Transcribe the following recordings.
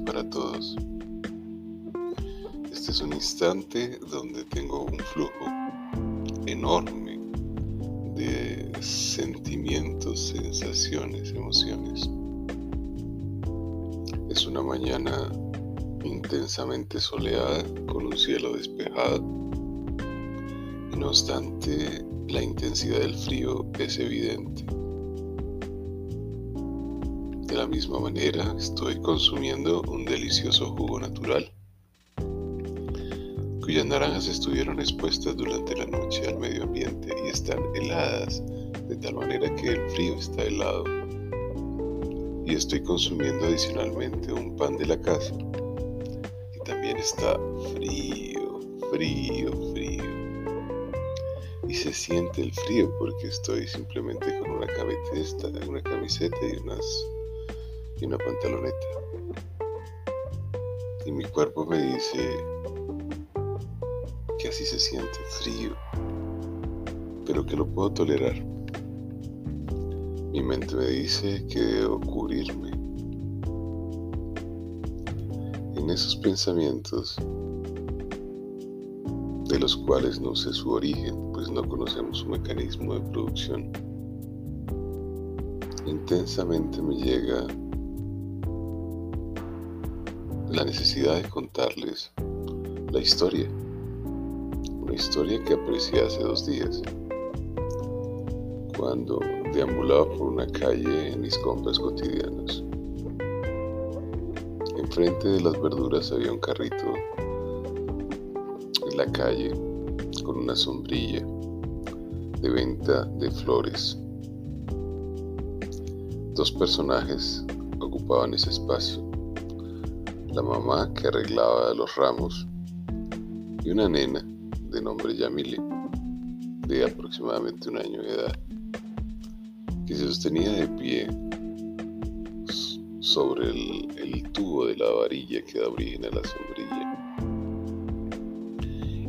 para todos. Este es un instante donde tengo un flujo enorme de sentimientos, sensaciones, emociones. Es una mañana intensamente soleada con un cielo despejado. No obstante, la intensidad del frío es evidente. De la misma manera, estoy consumiendo un delicioso jugo natural, cuyas naranjas estuvieron expuestas durante la noche al medio ambiente y están heladas, de tal manera que el frío está helado. Y estoy consumiendo adicionalmente un pan de la casa. Y también está frío, frío, frío. Y se siente el frío porque estoy simplemente con una camiseta, una camiseta y unas y una pantaloneta. Y mi cuerpo me dice que así se siente frío, pero que lo puedo tolerar. Mi mente me dice que debo cubrirme. En esos pensamientos, de los cuales no sé su origen, pues no conocemos su mecanismo de producción, intensamente me llega la necesidad de contarles la historia. Una historia que aprecié hace dos días, cuando deambulaba por una calle en mis compras cotidianas. Enfrente de las verduras había un carrito en la calle con una sombrilla de venta de flores. Dos personajes ocupaban ese espacio la mamá que arreglaba los ramos y una nena de nombre Yamile, de aproximadamente un año de edad, que se sostenía de pie sobre el, tubo de la varilla que da origen a la sombrilla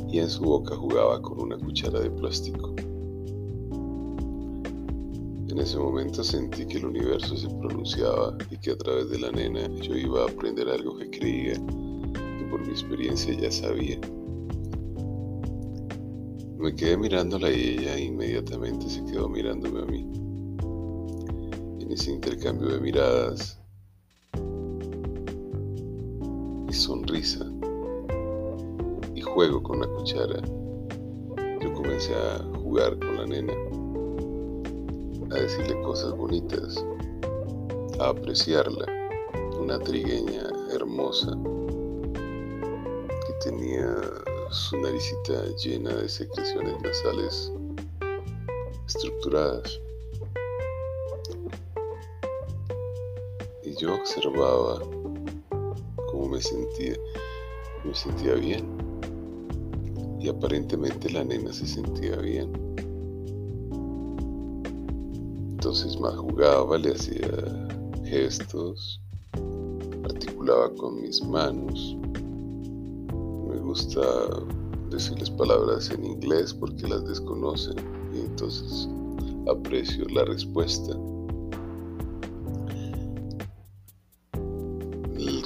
y en su boca jugaba con una cuchara de plástico. En ese momento sentí que el universo se pronunciaba y que a través de la nena yo iba a aprender algo que creía que por mi experiencia ya sabía. Me quedé mirándola y ella inmediatamente se quedó mirándome a mí. En ese intercambio de miradas y sonrisa y juego con la cuchara, yo comencé a jugar con la nena a decirle cosas bonitas, a apreciarla, una trigueña hermosa que tenía su naricita llena de secreciones nasales estructuradas. Y yo observaba cómo me sentía, me sentía bien. Y aparentemente la nena se sentía bien. Entonces más jugaba, le hacía gestos, articulaba con mis manos. Me gusta decirles palabras en inglés porque las desconocen y entonces aprecio la respuesta.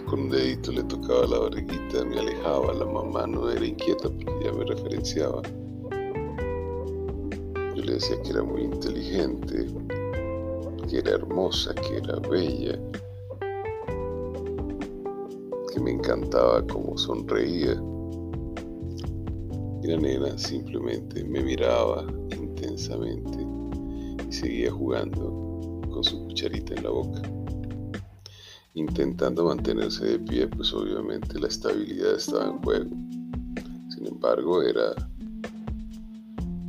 con un dedito le tocaba la barriguita, me alejaba, la mamá no era inquieta porque ya me referenciaba. Yo le decía que era muy inteligente, que era hermosa, que era bella, que me encantaba cómo sonreía. Y la nena simplemente me miraba intensamente y seguía jugando con su cucharita en la boca. Intentando mantenerse de pie, pues obviamente la estabilidad estaba en juego. Sin embargo, era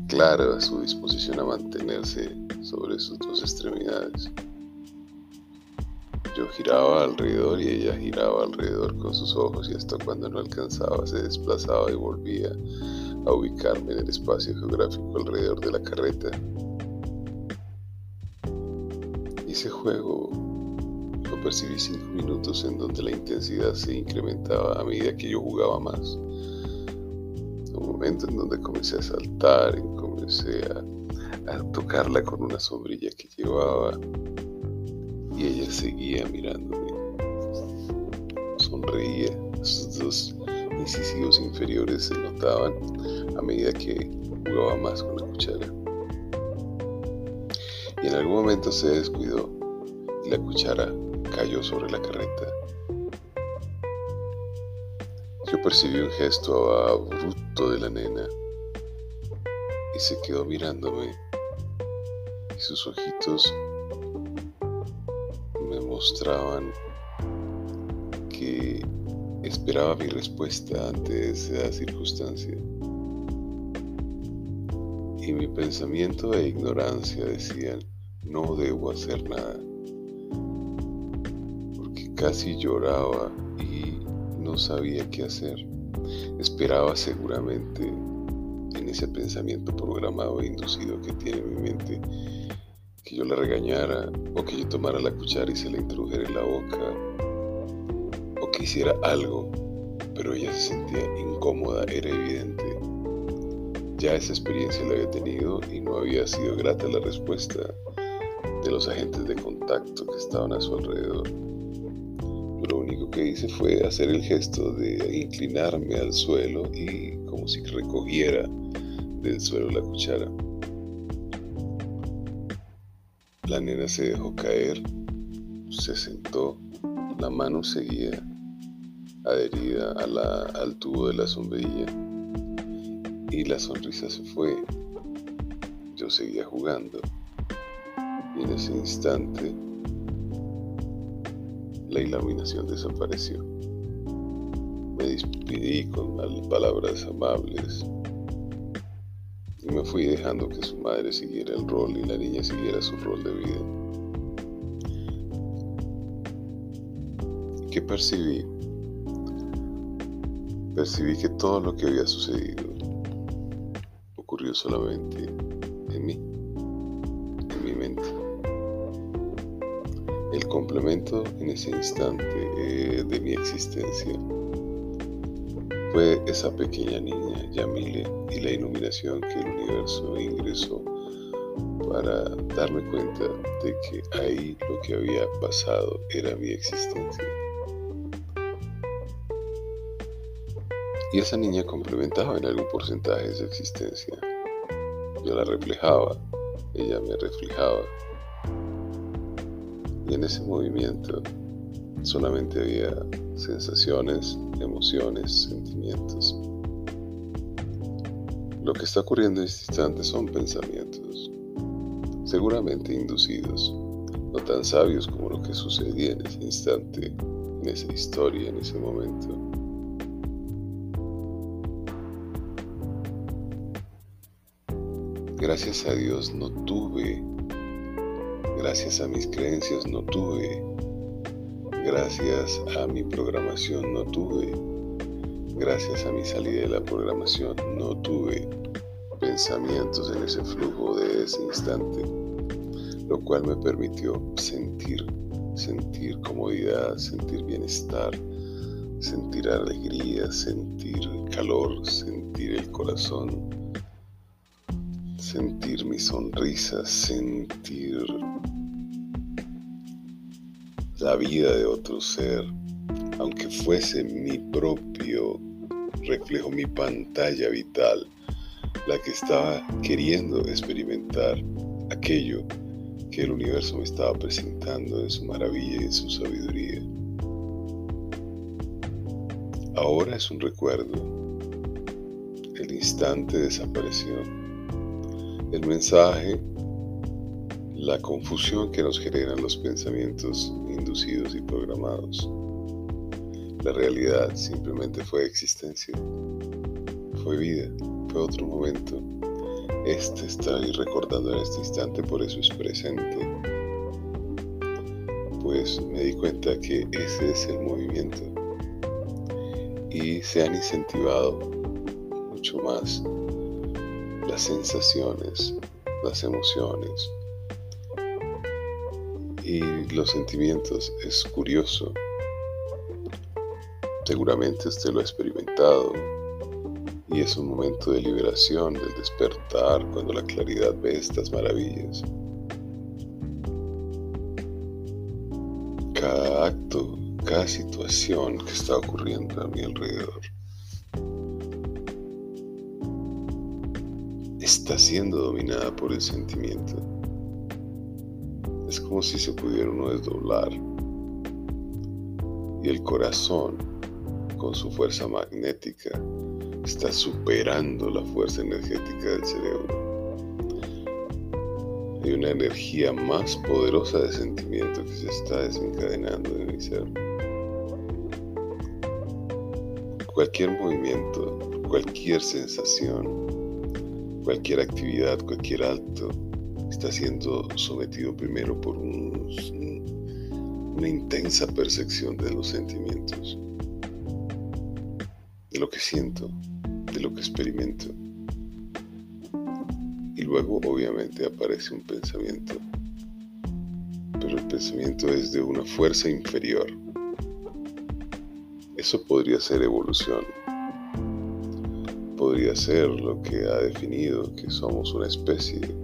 clara su disposición a mantenerse sobre sus dos extremidades. Yo giraba alrededor y ella giraba alrededor con sus ojos y hasta cuando no alcanzaba se desplazaba y volvía a ubicarme en el espacio geográfico alrededor de la carreta. Ese juego lo percibí cinco minutos en donde la intensidad se incrementaba a medida que yo jugaba más. Un momento en donde comencé a saltar, comencé a, tocarla con una sombrilla que llevaba y ella seguía mirándome. sonreía. Sus dos incisivos inferiores se notaban a medida que jugaba más con la cuchara. Y en algún momento se descuidó y la cuchara cayó sobre la carreta. Yo percibí un gesto abrupto de la nena y se quedó mirándome y sus ojitos me mostraban que esperaba mi respuesta ante esa circunstancia. Y mi pensamiento e ignorancia decían, no debo hacer nada, porque casi lloraba y no sabía qué hacer. Esperaba seguramente en ese pensamiento programado e inducido que tiene mi mente que yo la regañara o que yo tomara la cuchara y se la introdujera en la boca o que hiciera algo, pero ella se sentía incómoda, era evidente. Ya esa experiencia la había tenido y no había sido grata la respuesta de los agentes de contacto que estaban a su alrededor. Lo único que hice fue hacer el gesto de inclinarme al suelo y como si recogiera del suelo la cuchara. La nena se dejó caer, se sentó, la mano seguía adherida al tubo de la sombrilla y la sonrisa se fue. Yo seguía jugando y en ese instante la iluminación desapareció. Me despedí con palabras amables me fui dejando que su madre siguiera el rol y la niña siguiera su rol de vida. ¿Qué percibí? Percibí que todo lo que había sucedido ocurrió solamente en mí, en mi mente. El complemento en ese instante eh, de mi existencia fue esa pequeña niña, Yamile, y la iluminación que el universo ingresó para darme cuenta de que ahí lo que había pasado era mi existencia. Y esa niña complementaba en algún porcentaje esa existencia. Yo la reflejaba, ella me reflejaba. Y en ese movimiento solamente había sensaciones, emociones, sentimientos. Lo que está ocurriendo en este instante son pensamientos, seguramente inducidos, no tan sabios como lo que sucedía en ese instante, en esa historia, en ese momento. Gracias a Dios no tuve, gracias a mis creencias no tuve Gracias a mi programación no tuve, gracias a mi salida de la programación no tuve pensamientos en ese flujo de ese instante, lo cual me permitió sentir, sentir comodidad, sentir bienestar, sentir alegría, sentir calor, sentir el corazón, sentir mi sonrisa, sentir la vida de otro ser, aunque fuese mi propio reflejo, mi pantalla vital, la que estaba queriendo experimentar aquello que el universo me estaba presentando en su maravilla y en su sabiduría. Ahora es un recuerdo. El instante desapareció. El mensaje la confusión que nos generan los pensamientos inducidos y programados. La realidad simplemente fue existencia, fue vida, fue otro momento. Este estoy recordando en este instante, por eso es presente. Pues me di cuenta que ese es el movimiento. Y se han incentivado mucho más las sensaciones, las emociones, y los sentimientos. Es curioso. Seguramente usted lo ha experimentado y es un momento de liberación, del despertar, cuando la claridad ve estas maravillas. Cada acto, cada situación que está ocurriendo a mi alrededor está siendo dominada por el sentimiento. Es como si se pudiera uno desdoblar y el corazón, con su fuerza magnética, está superando la fuerza energética del cerebro. Hay una energía más poderosa de sentimiento que se está desencadenando en mi ser. Cualquier movimiento, cualquier sensación, cualquier actividad, cualquier acto está siendo sometido primero por una intensa percepción de los sentimientos, de lo que siento, de lo que experimento. Y luego obviamente aparece un pensamiento, pero el pensamiento es de una fuerza inferior. Eso podría ser evolución, podría ser lo que ha definido que somos una especie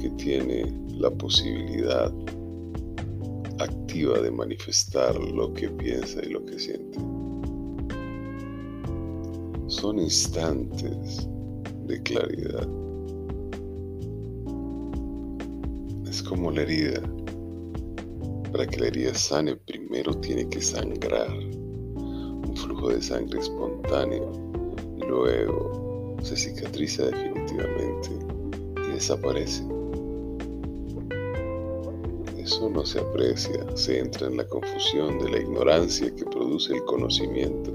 que tiene la posibilidad activa de manifestar lo que piensa y lo que siente. Son instantes de claridad. Es como la herida. Para que la herida sane, primero tiene que sangrar. Un flujo de sangre espontáneo y luego se cicatriza definitivamente y desaparece. Eso no se aprecia, se entra en la confusión de la ignorancia que produce el conocimiento,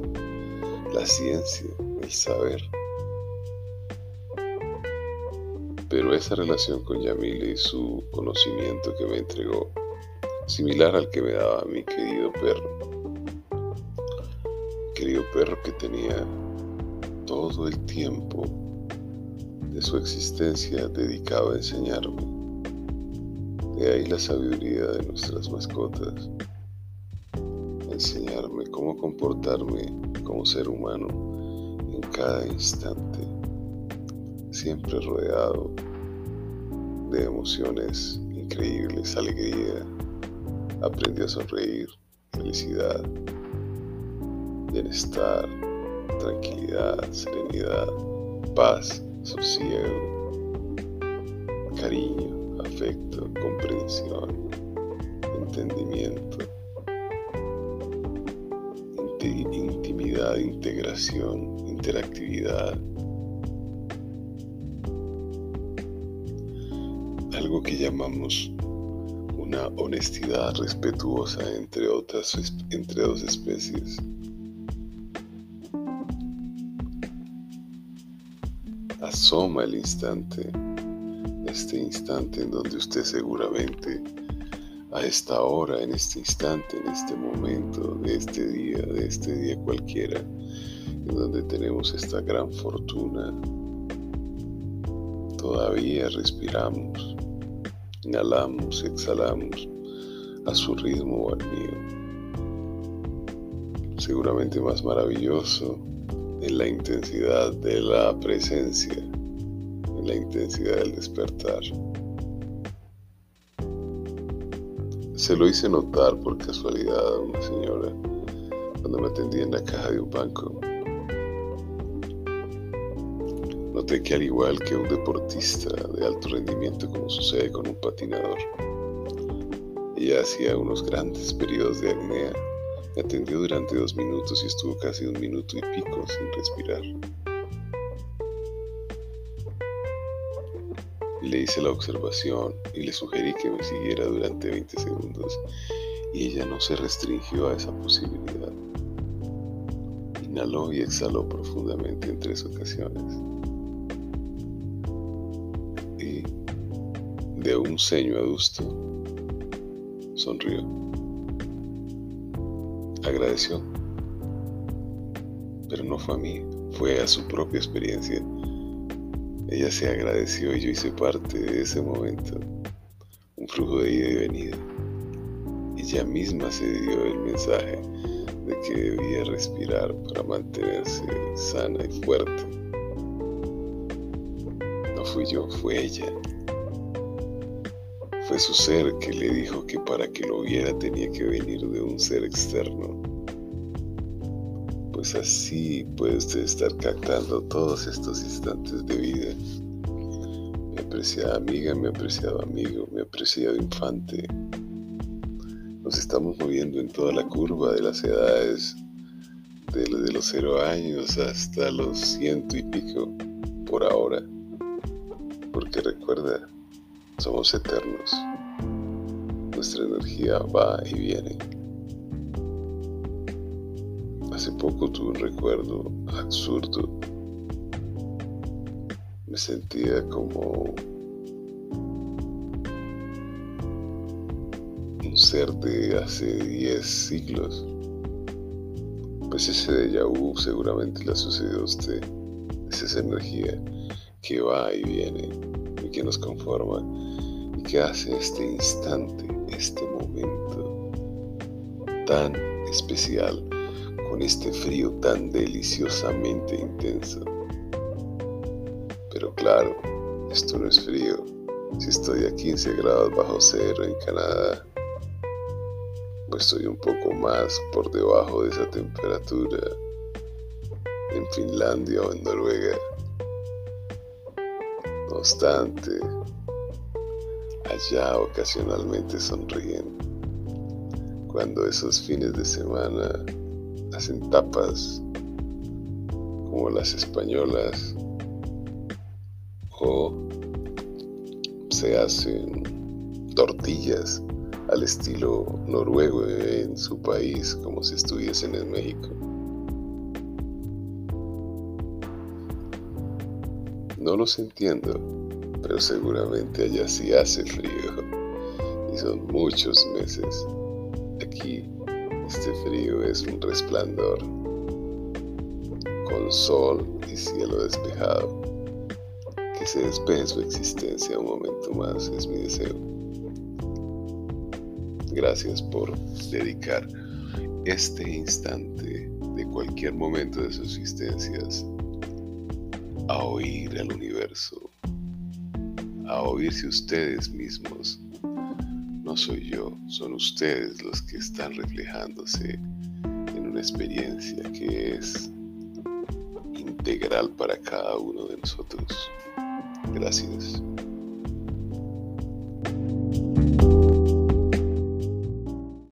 la ciencia, el saber. Pero esa relación con Yamile y su conocimiento que me entregó, similar al que me daba mi querido perro, querido perro que tenía todo el tiempo de su existencia dedicado a enseñarme de ahí la sabiduría de nuestras mascotas. Enseñarme cómo comportarme como ser humano en cada instante, siempre rodeado de emociones increíbles, alegría, aprendí a sonreír, felicidad, bienestar, tranquilidad, serenidad, paz, sosiego, cariño afecto, comprensión, entendimiento, intimidad, integración, interactividad. Algo que llamamos una honestidad respetuosa entre otras entre dos especies. Asoma el instante este instante en donde usted seguramente a esta hora, en este instante, en este momento, de este día, de este día cualquiera, en donde tenemos esta gran fortuna, todavía respiramos, inhalamos, exhalamos a su ritmo o al mío. Seguramente más maravilloso en la intensidad de la presencia la intensidad del despertar. Se lo hice notar por casualidad a una señora cuando me atendía en la caja de un banco. Noté que al igual que un deportista de alto rendimiento como sucede con un patinador, ella hacía unos grandes periodos de apnea. Me atendió durante dos minutos y estuvo casi un minuto y pico sin respirar. Le hice la observación y le sugerí que me siguiera durante 20 segundos y ella no se restringió a esa posibilidad. Inhaló y exhaló profundamente en tres ocasiones. Y de un ceño adusto sonrió. Agradeció. Pero no fue a mí, fue a su propia experiencia ella se agradeció y yo hice parte de ese momento, un flujo de ida y venida. Ella misma se dio el mensaje de que debía respirar para mantenerse sana y fuerte. No fui yo, fue ella. Fue su ser que le dijo que para que lo viera tenía que venir de un ser externo. Pues así puede usted estar captando todos estos instantes de vida. Mi apreciada amiga, mi apreciado amigo, mi apreciado infante. Nos estamos moviendo en toda la curva de las edades, desde los cero años hasta los ciento y pico por ahora. Porque recuerda, somos eternos. Nuestra energía va y viene. Hace poco tuve un recuerdo absurdo. Me sentía como un ser de hace 10 siglos. Pues ese de vu seguramente le ha sucedido a usted. Es esa energía que va y viene y que nos conforma y que hace este instante, este momento tan especial, con este frío tan deliciosamente intenso. Pero claro, esto no es frío. Si estoy a 15 grados bajo cero en Canadá, pues estoy un poco más por debajo de esa temperatura en Finlandia o en Noruega. No obstante, allá ocasionalmente sonríen cuando esos fines de semana hacen tapas como las españolas o se hacen tortillas al estilo noruego en su país como si estuviesen en México. No los entiendo, pero seguramente allá sí hace frío y son muchos meses. Aquí este frío es un resplandor con sol y cielo despejado. Que se despeje su existencia un momento más es mi deseo. Gracias por dedicar este instante de cualquier momento de sus existencias a oír al universo, a oírse ustedes mismos. Soy yo, son ustedes los que están reflejándose en una experiencia que es integral para cada uno de nosotros. Gracias.